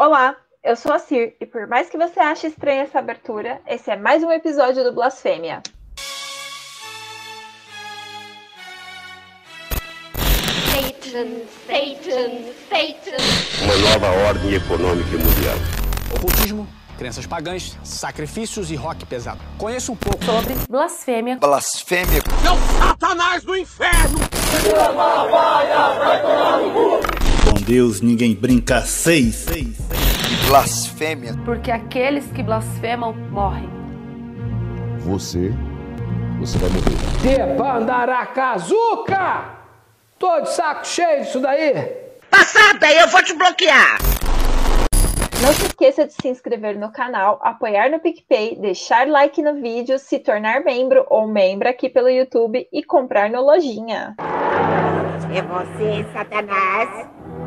Olá, eu sou a Cir e por mais que você ache estranha essa abertura, esse é mais um episódio do Blasfêmia. Satan, Satan, Satan. Uma nova ordem econômica mundial. Ocultismo, crenças pagãs, sacrifícios e rock pesado. Conheço um pouco sobre blasfêmia. Blasfêmia. Não, Satanás no inferno! Com Deus ninguém brinca seis. seis, seis. Blasfêmia. Porque aqueles que blasfemam morrem. Você, você vai morrer. Debandaracazuca! Tô de saco cheio disso daí. Passada, eu vou te bloquear. Não se esqueça de se inscrever no canal, apoiar no PicPay, deixar like no vídeo, se tornar membro ou membra aqui pelo YouTube e comprar no Lojinha. É você, Satanás.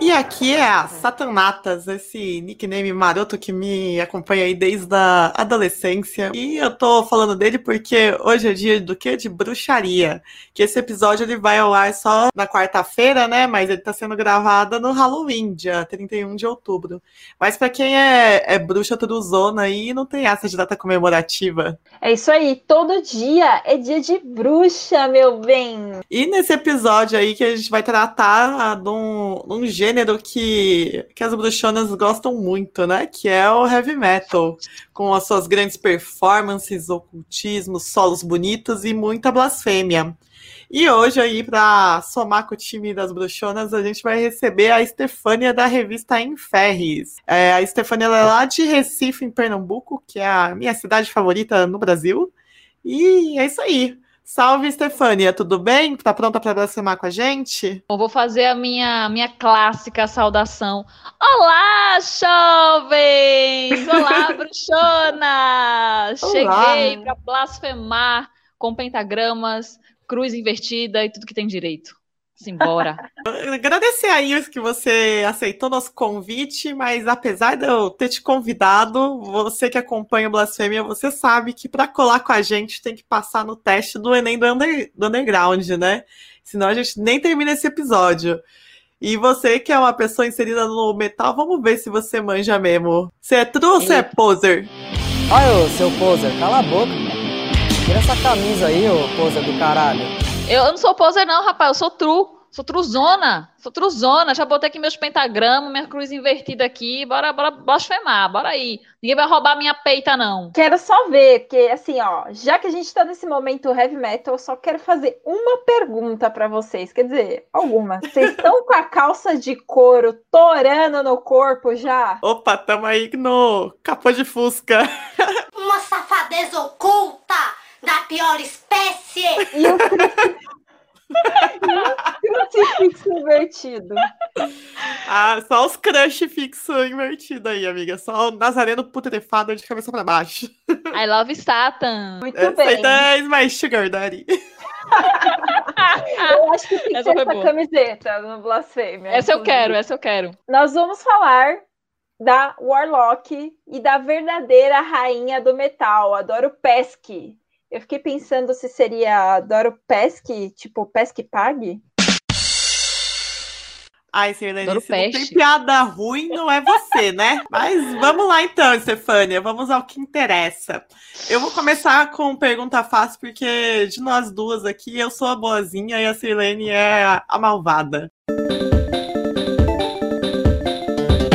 E aqui é a Satanatas, esse nickname maroto que me acompanha aí desde a adolescência. E eu tô falando dele porque hoje é dia do que? De bruxaria. Que esse episódio ele vai ao ar só na quarta-feira, né? Mas ele tá sendo gravado no Halloween, dia 31 de outubro. Mas para quem é, é bruxa truzona aí, não tem essa de data comemorativa. É isso aí, todo dia é dia de bruxa, meu bem. E nesse episódio aí que a gente vai tratar de um, de um gênero que, que as bruxonas gostam muito, né? Que é o heavy metal, com as suas grandes performances, ocultismo, solos bonitos e muita blasfêmia. E hoje aí, para somar com o time das bruxonas, a gente vai receber a Estefânia da revista Inferres. É, a Estefânia é lá de Recife, em Pernambuco, que é a minha cidade favorita no Brasil. E é isso aí. Salve, Stefânia, tudo bem? Tá pronta para blasfemar com a gente? Eu vou fazer a minha, minha clássica saudação. Olá, jovens! Olá, bruxona! Cheguei para blasfemar com pentagramas, cruz invertida e tudo que tem direito. Simbora. Agradecer a Iris que você aceitou nosso convite, mas apesar de eu ter te convidado, você que acompanha o Blasfêmia, você sabe que para colar com a gente tem que passar no teste do Enem do, under, do Underground, né? Senão a gente nem termina esse episódio. E você que é uma pessoa inserida no metal, vamos ver se você manja mesmo. Você é true ou você é poser? Olha, seu poser, cala a boca. Tira essa camisa aí, ô poser do caralho. Eu, não sou poser, não, rapaz. Eu sou true. Sou truzona. Sou truzona. Já botei aqui meus pentagramas, minha cruz invertida aqui. Bora, bora blasfemar. Bora aí. Ninguém vai roubar minha peita, não. Quero só ver, porque assim, ó, já que a gente tá nesse momento heavy metal, eu só quero fazer uma pergunta para vocês. Quer dizer, algumas. Vocês estão com a calça de couro torando no corpo já? Opa, tamo aí no capô de fusca. Uma safadez oculta! Da pior espécie! E o crucifixo invertido. Ah, só os crush fixo invertido aí, amiga. Só o Nazareno putrefado de cabeça pra baixo. I love Satan. Muito é, bem. Satan is my sugar daddy. eu acho que tem que essa ter essa boa. camiseta no Blasfêmia. Essa eu quero, essa eu quero. Nós vamos falar da Warlock e da verdadeira rainha do metal, a Doro Pesky. Eu fiquei pensando se seria Doro Pesque, tipo Pesque Pague. Ai, Sirlene, se não tem piada ruim, não é você, né? Mas vamos lá então, Stefânia, vamos ao que interessa. Eu vou começar com pergunta fácil, porque de nós duas aqui, eu sou a boazinha e a Sirlene é a malvada.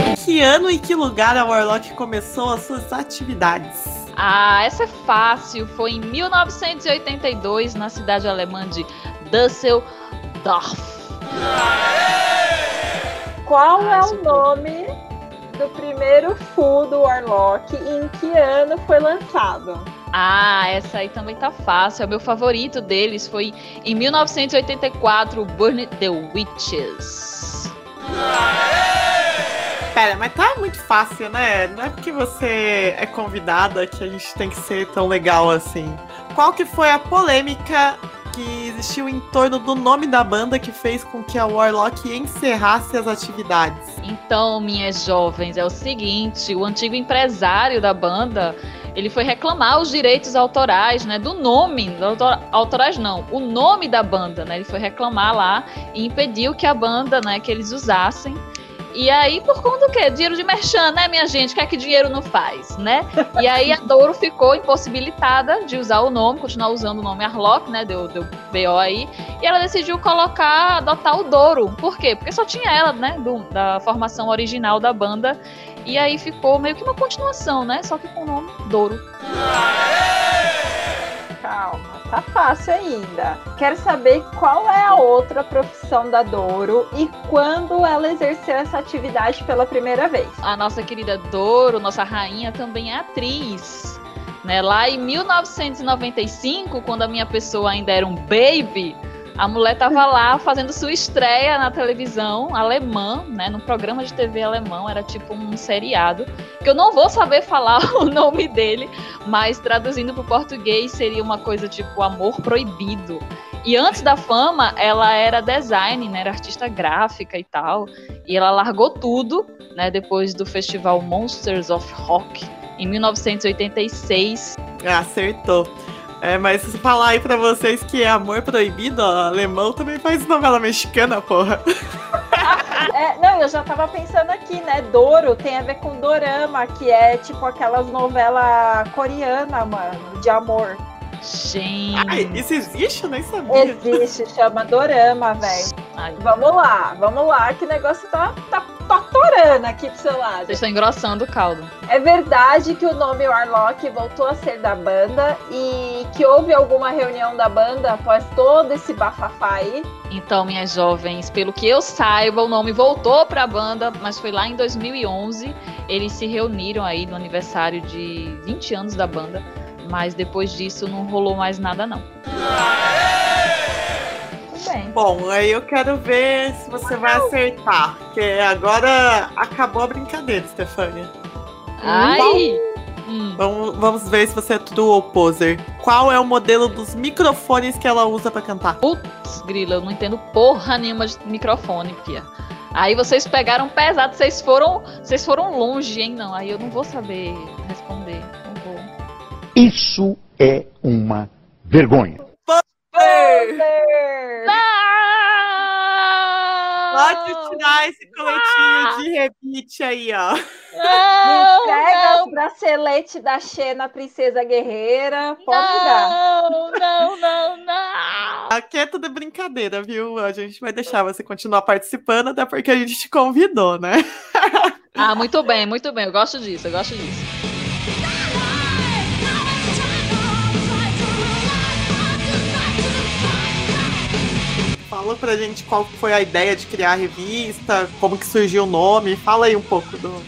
Em que ano e que lugar a Warlock começou as suas atividades? Ah, essa é fácil. Foi em 1982, na cidade alemã de Düsseldorf. Qual ah, é o nome do primeiro full do Warlock e em que ano foi lançado? Ah, essa aí também tá fácil. É o meu favorito deles. Foi em 1984, Burn the Witches. Pera, mas tá muito fácil, né? Não é porque você é convidada que a gente tem que ser tão legal assim. Qual que foi a polêmica que existiu em torno do nome da banda que fez com que a Warlock encerrasse as atividades? Então, minhas jovens, é o seguinte: o antigo empresário da banda ele foi reclamar os direitos autorais, né, do nome, autor, autorais não, o nome da banda, né, ele foi reclamar lá e impediu que a banda, né, que eles usassem e aí, por conta do quê? Dinheiro de merchan, né, minha gente? O que é que dinheiro não faz, né? E aí a Douro ficou impossibilitada de usar o nome, continuar usando o nome Arlock, né? Deu, deu BO aí. E ela decidiu colocar, adotar o Douro. Por quê? Porque só tinha ela, né? Do, da formação original da banda. E aí ficou meio que uma continuação, né? Só que com o nome Douro. Calma tá fácil ainda. Quero saber qual é a outra profissão da Doro e quando ela exerceu essa atividade pela primeira vez. A nossa querida Doro, nossa rainha, também é atriz. Né? Lá em 1995, quando a minha pessoa ainda era um baby, a mulher tava lá fazendo sua estreia na televisão alemã, né, no programa de TV alemão, era tipo um seriado, que eu não vou saber falar o nome dele, mas traduzindo para o português seria uma coisa tipo Amor Proibido. E antes da fama, ela era design, né, era artista gráfica e tal, e ela largou tudo, né, depois do festival Monsters of Rock em 1986. Acertou. É, mas se falar aí pra vocês que é amor proibido, ó, alemão também faz novela mexicana, porra. É, não, eu já tava pensando aqui, né? Doro tem a ver com dorama, que é tipo aquelas novelas coreanas, mano, de amor. Gente. Ai, isso existe? Eu nem sabia. Existe, chama dorama, velho. Vamos lá, vamos lá, que o negócio tá, tá, atorando aqui pro seu lado. Vocês estão engrossando o caldo. É verdade que o nome Warlock voltou a ser da banda e que houve alguma reunião da banda após todo esse bafafá aí? Então, minhas jovens, pelo que eu saiba, o nome voltou pra banda, mas foi lá em 2011. Eles se reuniram aí no aniversário de 20 anos da banda mas depois disso não rolou mais nada não. Bem. Bom, aí eu quero ver se você vai acertar, porque agora acabou a brincadeira, Stefania. Ai! Hum. Vamos, vamos ver se você é true ou poser. Qual é o modelo dos microfones que ela usa para cantar? Putz, grila, eu não entendo porra nenhuma de microfone, Pia. Aí vocês pegaram pesado, vocês foram, vocês foram longe, hein? Não, aí eu não vou saber responder. Isso é uma vergonha. Pode tirar esse coletinho de rebite aí, ó. Não, Entrega o bracelete da Xena Princesa Guerreira. Pode não, dar. Não, não, não, não. Aqui é tudo brincadeira, viu? A gente vai deixar você continuar participando, até porque a gente te convidou, né? Ah, muito bem, muito bem. Eu gosto disso, eu gosto disso. Fala pra gente qual foi a ideia de criar a revista, como que surgiu o nome, fala aí um pouco do.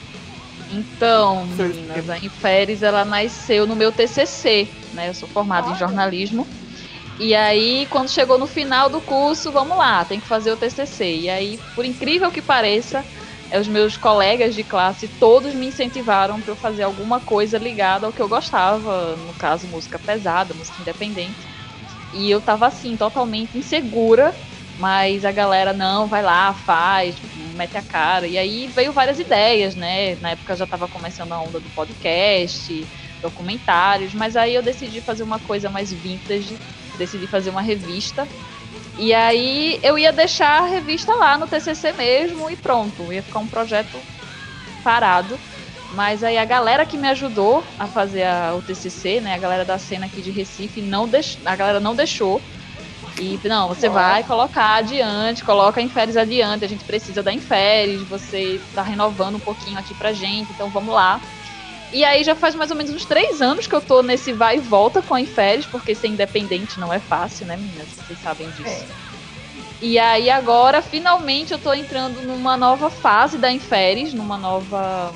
Então, meninas, a Inferes ela nasceu no meu TCC, né? Eu sou formada em jornalismo. E aí, quando chegou no final do curso, vamos lá, tem que fazer o TCC. E aí, por incrível que pareça, é, os meus colegas de classe todos me incentivaram para eu fazer alguma coisa ligada ao que eu gostava, no caso, música pesada, música independente. E eu tava assim, totalmente insegura mas a galera, não, vai lá, faz, mete a cara. E aí veio várias ideias, né? Na época já estava começando a onda do podcast, documentários, mas aí eu decidi fazer uma coisa mais vintage, decidi fazer uma revista. E aí eu ia deixar a revista lá no TCC mesmo e pronto, ia ficar um projeto parado. Mas aí a galera que me ajudou a fazer a, o TCC, né, a galera da cena aqui de Recife, não deix, a galera não deixou. E não, você vai colocar adiante, coloca a Inferes adiante, a gente precisa da Inferes, você tá renovando um pouquinho aqui pra gente, então vamos lá. E aí já faz mais ou menos uns três anos que eu tô nesse vai e volta com a Inferes, porque ser independente não é fácil, né, meninas? Vocês sabem disso. É. E aí agora, finalmente, eu tô entrando numa nova fase da Inferes, numa nova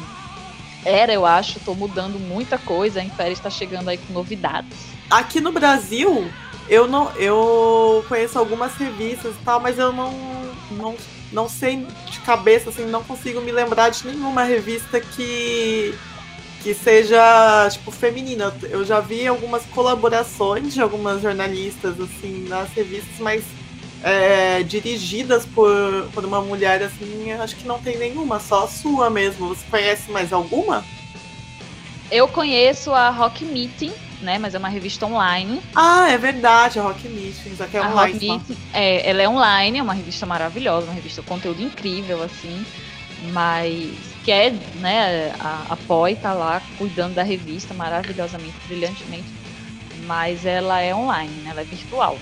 era, eu acho. Tô mudando muita coisa, a Inferes tá chegando aí com novidades. Aqui no Brasil, eu não, eu conheço algumas revistas e tal, mas eu não, não, não sei de cabeça, assim, não consigo me lembrar de nenhuma revista que que seja tipo feminina. Eu já vi algumas colaborações de algumas jornalistas assim nas revistas, mas é, dirigidas por, por uma mulher assim, acho que não tem nenhuma, só a sua mesmo. Você conhece mais alguma? Eu conheço a Rock Meeting, né? Mas é uma revista online. Ah, é verdade, a Rock Meetings, aqui é a online. Rock Meeting, é, ela é online, é uma revista maravilhosa, uma revista com conteúdo incrível, assim. Mas que é, né, a, a Poi tá lá cuidando da revista maravilhosamente, brilhantemente. Mas ela é online, né? Ela é virtual.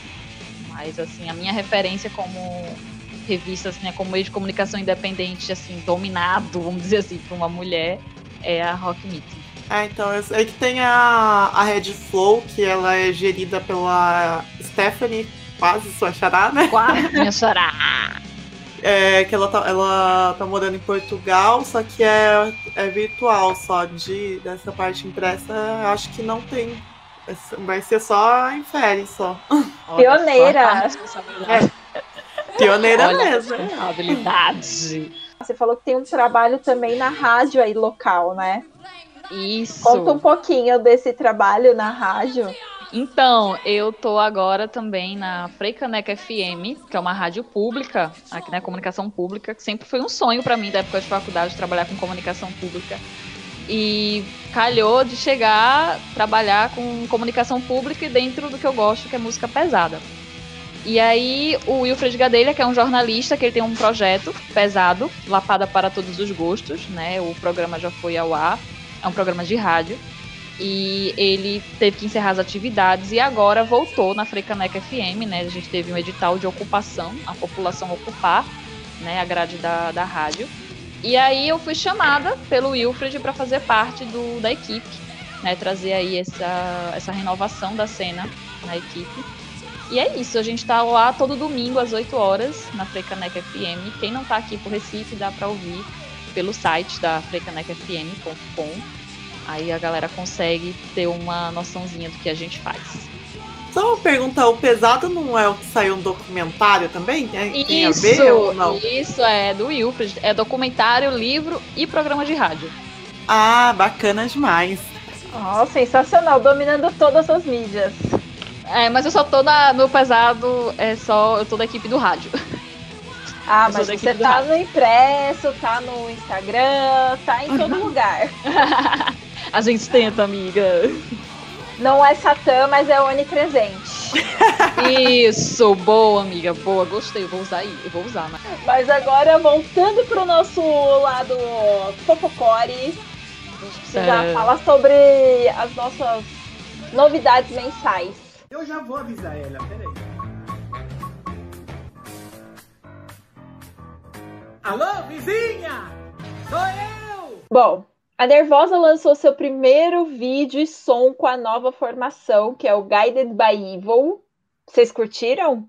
Mas assim, a minha referência como revista, assim, né, como meio de comunicação independente, assim, dominado, vamos dizer assim, por uma mulher, é a Rock Meeting. É, então, eu sei que tem a, a Red Flow, que ela é gerida pela Stephanie, quase sua xará, né? Quase minha xará! É, que ela tá, ela tá morando em Portugal, só que é, é virtual só. De, dessa parte impressa, acho que não tem. Vai ser só em férias só. Pioneira! É, pioneira Olha mesmo. habilidade. Você falou que tem um trabalho também na rádio aí local, né? Isso. Conta um pouquinho desse trabalho na rádio. Então, eu tô agora também na Freicaneca FM, que é uma rádio pública, aqui na comunicação pública, que sempre foi um sonho para mim da época de faculdade trabalhar com comunicação pública. E calhou de chegar trabalhar com comunicação pública e dentro do que eu gosto, que é música pesada. E aí o Wilfred Gadelha, que é um jornalista, que ele tem um projeto pesado, Lapada para Todos os Gostos, né? O programa já foi ao ar, é um programa de rádio. E ele teve que encerrar as atividades e agora voltou na Freicaneca FM, né? A gente teve um edital de ocupação, a população ocupar, né? A grade da, da rádio. E aí eu fui chamada pelo Wilfred para fazer parte do, da equipe, né? Trazer aí essa, essa renovação da cena na equipe. E é isso, a gente tá lá todo domingo às 8 horas na Freicaneca FM. Quem não tá aqui por Recife dá para ouvir pelo site da freicanecafm.com. Aí a galera consegue ter uma noçãozinha do que a gente faz. Só uma pergunta, o pesado não é o que saiu um documentário também? Tem, tem a Isso, ver ou não? isso é do Wilfred. É documentário, livro e programa de rádio. Ah, bacana demais. Oh, sensacional, dominando todas as mídias. É, mas eu só tô na, no pesado, é só. Eu tô da equipe do rádio. Ah, mas você tá no impresso, tá no Instagram, tá em todo lugar. A gente tenta, amiga. Não é Satã, mas é onipresente. Isso, boa, amiga, boa, gostei, eu vou usar aí, eu vou usar, né? Mas agora, voltando pro nosso lado fofocore, a gente precisa É. falar sobre as nossas novidades mensais. Eu já vou avisar ela, peraí. Alô, vizinha? Sou eu! Bom, a Nervosa lançou seu primeiro vídeo e som com a nova formação, que é o Guided by Evil. Vocês curtiram?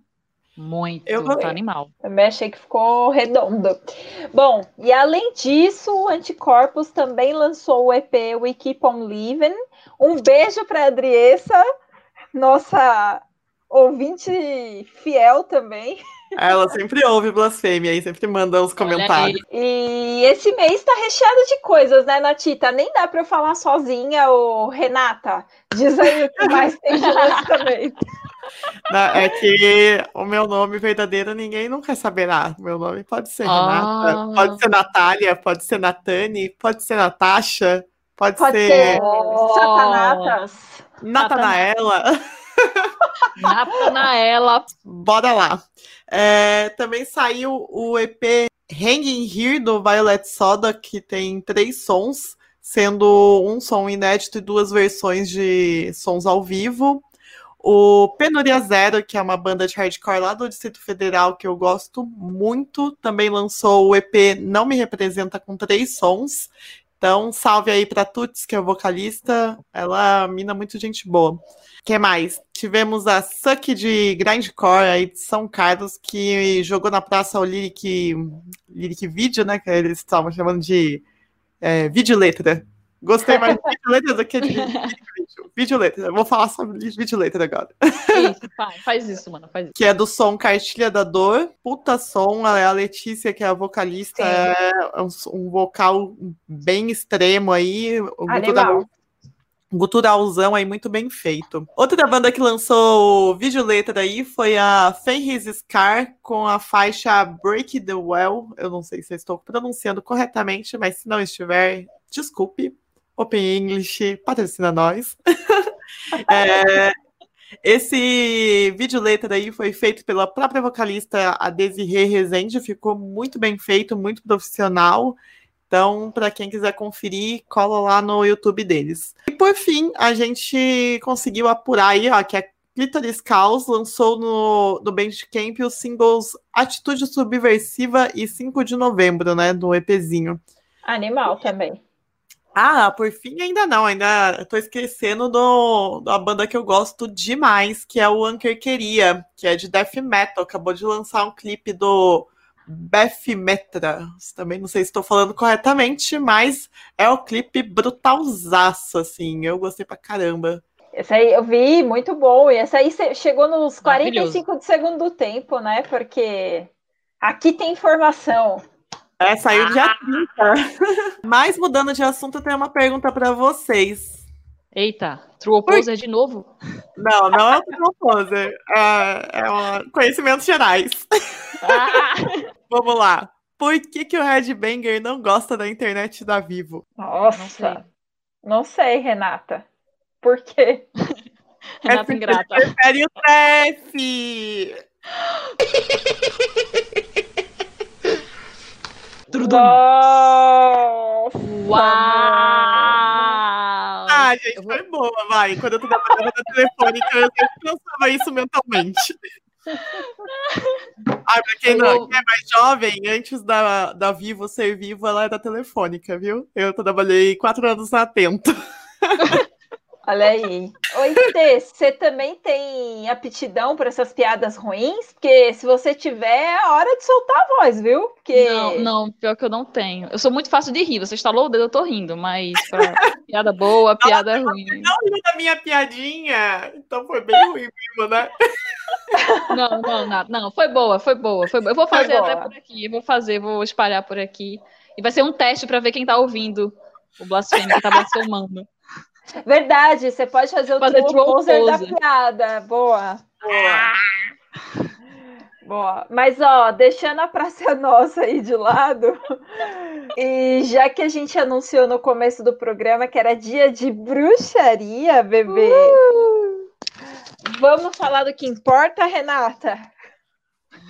Muito, Eu tá gostei. animal. Também achei que ficou redondo. Bom, e além disso, o Anticorpos também lançou o EP We Keep On Living. Um beijo para Adriessa, nossa ouvinte fiel também. Ela sempre ouve blasfêmia aí, sempre manda uns comentários. E esse mês tá recheado de coisas, né, Natita? Nem dá para eu falar sozinha, ô Renata. Diz aí o que mais tem de lançamento. Na- É que o meu nome verdadeiro ninguém nunca saberá. Meu nome pode ser Ah. Renata, pode ser Natália, pode ser Natane, pode ser Natasha, pode, Pode ser, ser. Satanatas. Natanaela. Natanaela. Bora lá. É, também saiu o EP Hanging Here do Violet Soda, que tem três sons, sendo um som inédito e duas versões de sons ao vivo. O Penuria Zero, que é uma banda de hardcore lá do Distrito Federal que eu gosto muito, também lançou o EP Não Me Representa com três sons. Então, salve aí pra Tuts, que é o vocalista. Ela mina muito gente boa. que mais? Tivemos a Suck de Grindcore aí de São Carlos, que jogou na praça o Lyric, Lyric Video, né? Que eles estavam chamando de é, vídeo letra. Gostei mais de letra do que de Vídeo letra. Eu vou falar sobre vídeo letra agora. Isso, faz, faz isso, mano, faz isso. Que é do som Cartilha da Dor. Puta som. A Letícia, que é a vocalista, Sim. é um, um vocal bem extremo aí. Animal. gutural, guturalzão aí, muito bem feito. Outra banda que lançou vídeo letra aí foi a Fenris Scar com a faixa Break the Well. Eu não sei se eu estou pronunciando corretamente, mas se não estiver, desculpe. Open English, patrocina nós. É, esse vídeo letra aí foi feito pela própria vocalista, a Desirê Rezende, ficou muito bem feito, muito profissional. Então, para quem quiser conferir, cola lá no YouTube deles. E por fim, a gente conseguiu apurar aí, ó, que a Clitoris Caos lançou no, no Bandcamp os singles Atitude Subversiva e 5 de novembro, né, do EPzinho. Animal também. Ah, por fim, ainda não, ainda tô esquecendo do, da banda que eu gosto demais, que é o Anker Queria, que é de death metal, acabou de lançar um clipe do Beth Metra. Também não sei se estou falando corretamente, mas é o clipe brutalzaço, assim. Eu gostei pra caramba. Esse aí eu vi, muito bom. E essa aí chegou nos 45 de segundo tempo, né? Porque aqui tem informação. É, saiu ah. dia 30. Mas mudando de assunto, eu tenho uma pergunta para vocês. Eita, True Opposer de novo? Não, não é o True Opposer. É, é um conhecimentos gerais. Ah. Vamos lá. Por que, que o Red Banger não gosta da internet da Vivo? Nossa, não sei, não sei Renata. Por quê? Renata é ingrata. Prefere o TF! Nossa! Uau! Ah, gente, foi boa, vai. Quando eu trabalhava na telefônica, eu sempre pensava isso mentalmente. Ah, pra quem, não, quem é mais jovem, antes da, da Vivo ser Vivo, ela era telefônica, viu? Eu trabalhei quatro anos na Atento. Olha aí. Oi, Tê, você também tem aptidão para essas piadas ruins? Porque se você tiver, é hora de soltar a voz, viu? Porque... Não, não, pior que eu não tenho. Eu sou muito fácil de rir. Você estalou o dedo, eu tô rindo, mas pra piada boa, piada não, ruim. Não riu da minha piadinha, então foi bem ruim mesmo, né? Não, não, não, não, foi boa, foi boa, foi boa. Eu vou fazer até por aqui, eu vou fazer, vou espalhar por aqui. E vai ser um teste para ver quem tá ouvindo o blasfêmio que tá blasfemando. Verdade, você pode fazer o fazer true da piada. Boa. Boa. Boa. Mas, ó, deixando a Praça Nossa aí de lado, e já que a gente anunciou no começo do programa que era dia de bruxaria, bebê, uh! vamos falar do que importa, Renata?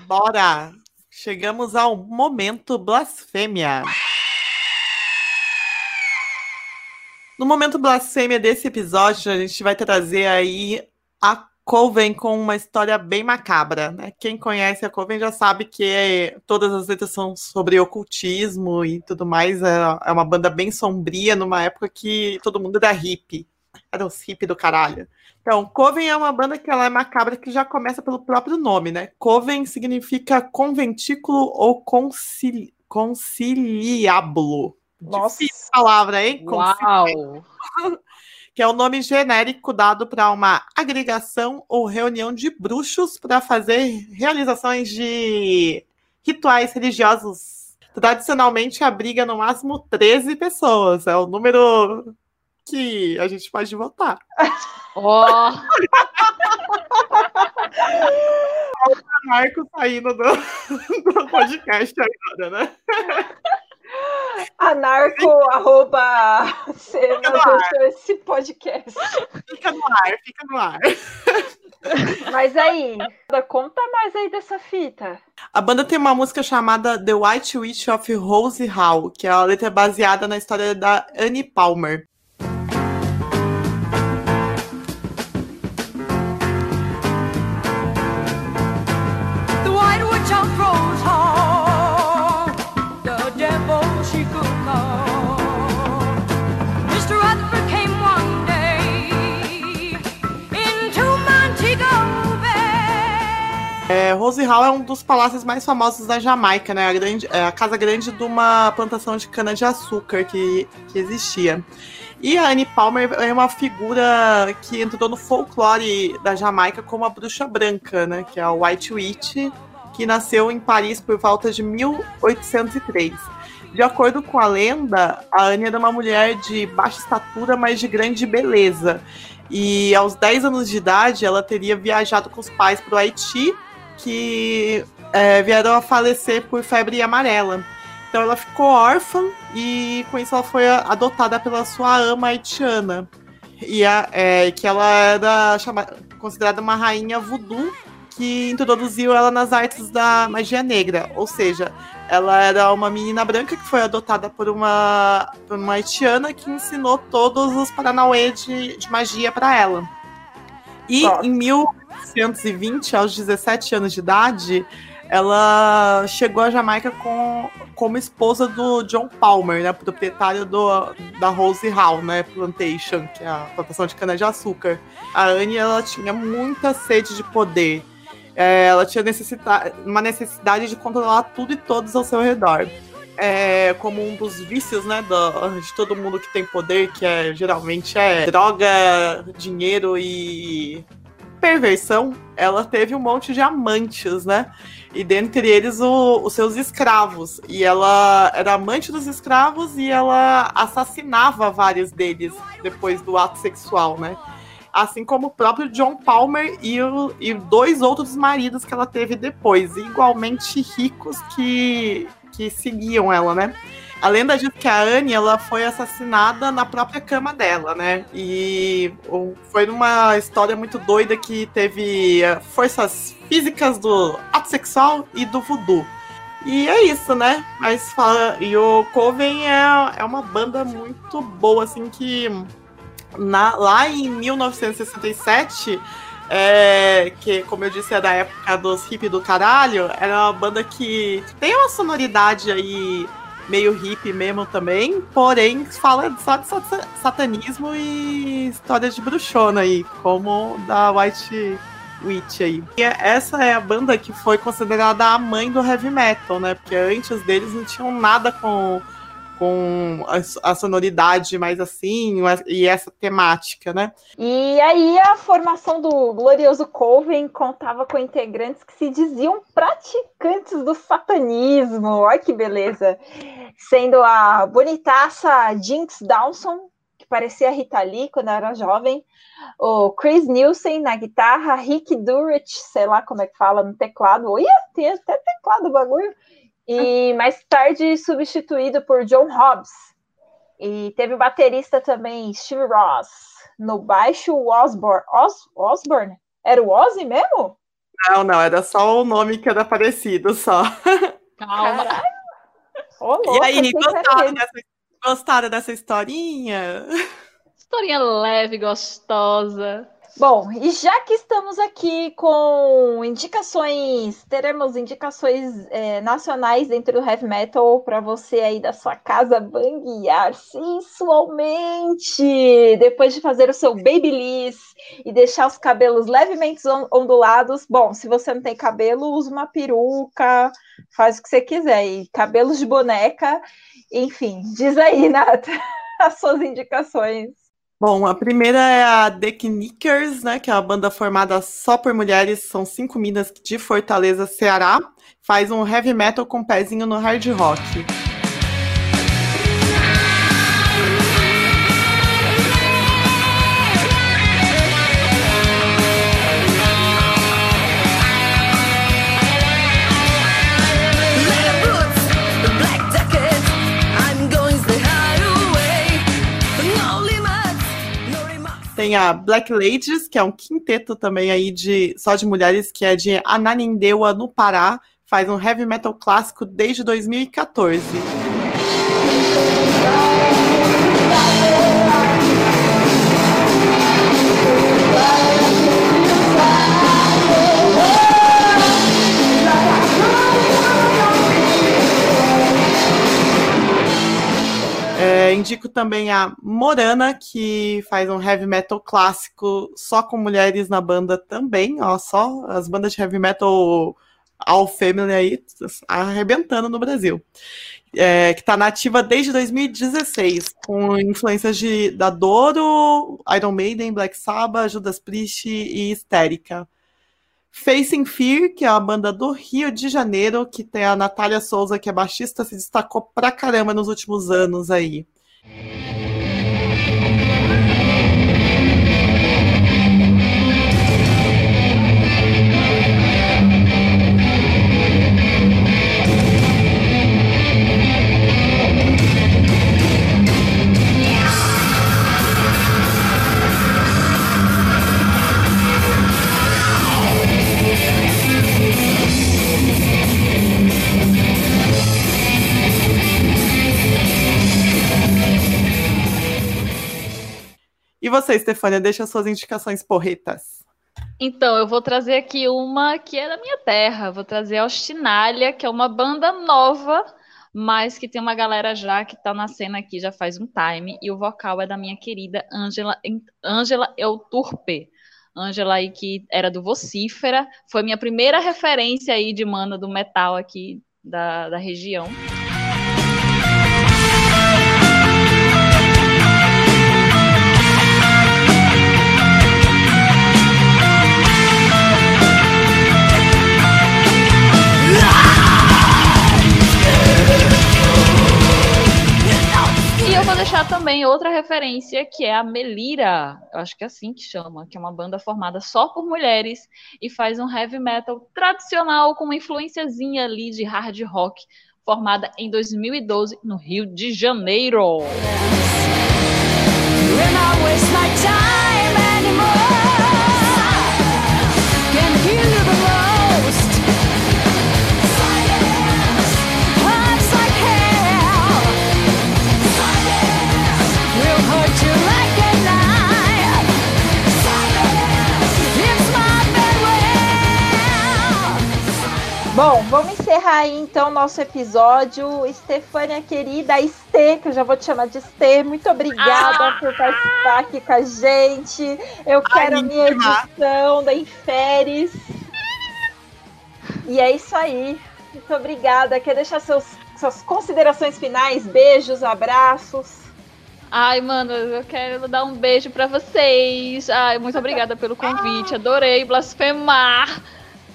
Bora! Chegamos ao momento blasfêmia. No momento blasfêmia desse episódio, a gente vai trazer aí a Coven com uma história bem macabra, né? Quem conhece a Coven já sabe que todas as letras são sobre ocultismo e tudo mais. É, é, uma banda bem sombria numa época que todo mundo era hippie. Era os hippie do caralho. Então, Coven é uma banda que ela é macabra que já começa pelo próprio nome, né? Coven significa conventículo ou concili conciliábulo. Nossa. Difícil palavra, hein? Uau! que é o nome genérico dado para uma agregação ou reunião de bruxos para fazer realizações de rituais religiosos. Tradicionalmente abriga no máximo 13 pessoas. É o número que a gente pode votar. Oh. o Marco saindo do, do podcast agora, né? Anarco, arroba, você deixou esse podcast. Fica no ar, fica no ar. Mas aí, conta mais aí dessa fita. A banda tem uma música chamada The White Witch of Rose Hall, que é a letra baseada na história da Annie Palmer. Rose Hall é um dos palácios mais famosos da Jamaica, né? A, grande, é a casa grande de uma plantação de cana-de-açúcar que, que existia. E a Annie Palmer é uma figura que entrou no folclore da Jamaica como a bruxa branca, né? Que é a White Witch, que nasceu em Paris por volta de 1803. De acordo com a lenda, a Anne era uma mulher de baixa estatura, mas de grande beleza. E aos 10 anos de idade, ela teria viajado com os pais para o Haiti que é, vieram a falecer por febre amarela. Então ela ficou órfã e com isso ela foi adotada pela sua ama haitiana. E a, é, que ela era chamada, considerada uma rainha voodoo que introduziu ela nas artes da magia negra. Ou seja, ela era uma menina branca que foi adotada por uma, por uma haitiana que ensinou todos os paranauê de, de magia para ela. E Nossa. em 1920, aos 17 anos de idade, ela chegou à Jamaica com, como esposa do John Palmer, né, proprietário do, da Rose Hall, né, Plantation, que é a plantação de cana-de-açúcar. A Anne ela tinha muita sede de poder. É, ela tinha necessita uma necessidade de controlar tudo e todos ao seu redor. É, como um dos vícios, né, do, de todo mundo que tem poder, que é geralmente é droga, dinheiro e perversão, ela teve um monte de amantes, né? E dentre eles o, os seus escravos. E ela era amante dos escravos e ela assassinava vários deles depois do ato sexual, né? assim como o próprio John Palmer e, o, e dois outros maridos que ela teve depois, igualmente ricos que, que seguiam ela, né? A lenda diz que a Anne ela foi assassinada na própria cama dela, né? E foi uma história muito doida que teve eh, forças físicas do ato sexual e do voodoo. E é isso, né? Mas fala, e o Coven é, é uma banda muito boa, assim, que na, lá em 1967, é, que, como eu disse, é da época dos hip do caralho, era uma banda que tem uma sonoridade aí meio hippie mesmo também, porém fala só de satanismo e histórias de bruxona aí, como da White Witch aí. E essa é a banda que foi considerada a mãe do heavy metal, né? Porque antes deles não tinham nada com com a, a, sonoridade mais assim e essa temática, né? E aí a formação do glorioso Coven contava com integrantes que se diziam praticantes do satanismo. Olha que beleza! Sendo a bonitaça Jinx Dawson, que parecia Rita Lee quando era jovem, o Chris Nielsen na guitarra, Rick Durrett, sei lá como é que fala, no teclado. Olha, tem até teclado o bagulho e mais tarde substituído por John Hobbs. E teve o baterista também, Steve Ross. No baixo, o Osborne. Os, Osborne? Era o Ozzy mesmo? Não, não, era só o nome que era parecido, só. Calma. Ô, louco, e aí, gostaram dessa, gostaram dessa historinha? Historinha leve, gostosa. Bom, e já que estamos aqui com indicações, teremos indicações é, nacionais dentro do heavy metal para você aí da sua casa banguear sensualmente, depois de fazer o seu babyliss e deixar os cabelos levemente ondulados. Bom, se você não tem cabelo, usa uma peruca, faz o que você quiser, e cabelos de boneca, enfim, diz aí, Nata, as suas indicações. Bom, a primeira é a The Knickers, né, que é uma banda formada só por mulheres, são cinco minas de Fortaleza, Ceará. Faz um heavy metal com pezinho no hard rock. A Black Ladies, que é um quinteto também aí de só de mulheres, que é de Ananindeua, no Pará. Faz um heavy metal clássico desde 2014. É, indico também a Morana, que faz um heavy metal clássico só com mulheres na banda também. Ó, só as bandas de heavy metal All Family aí arrebentando no Brasil. É, que está nativa desde 2016, com influências de, da Doro, Iron Maiden, Black Sabbath, Judas Priest e Histérica. Facing Fear, que é a banda do Rio de Janeiro, que tem a Natália Souza, que é baixista, se destacou pra caramba nos últimos anos aí. Você, Stefânia, deixa suas indicações porretas. Então, eu vou trazer aqui uma que é da minha terra. Vou trazer a Austinália, que é uma banda nova, mas que tem uma galera já que tá na cena aqui já faz um time. E o vocal é da minha querida Ângela Ângela Euturpe. Ângela aí que era do Vocífera. Foi minha primeira referência aí de mana do metal aqui da, da região. Vou deixar também outra referência que é a Melira, eu acho que é assim que chama, que é uma banda formada só por mulheres e faz um heavy metal tradicional com uma influenciazinha ali de hard rock, formada em 2012 no Rio de Janeiro. Bom, vamos encerrar aí então nosso episódio. Estefânia querida, Estê, que eu já vou te chamar de Estê, muito obrigada Ah! por participar aqui com a gente. Eu quero a minha edição da Inferes. E é isso aí. Muito obrigada. Quer deixar seus, suas considerações finais? Beijos, abraços. Ai, mano, eu quero dar um beijo pra vocês. Ai, muito obrigada pelo convite. Adorei blasfemar.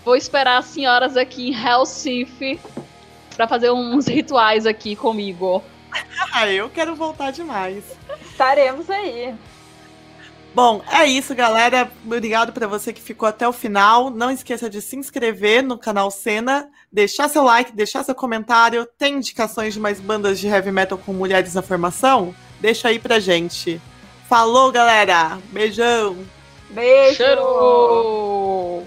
Vou esperar as senhoras aqui em Recife pra fazer uns rituais aqui comigo. Ah, eu quero voltar demais. Estaremos aí. Bom, é isso, galera. Obrigado para você que ficou até o final. Não esqueça de se inscrever no canal Cena, deixar seu like, deixar seu comentário. Tem indicações de mais bandas de heavy metal com mulheres na formação? Deixa aí pra gente. Falou, galera. Beijão. Beijo. Cheiro!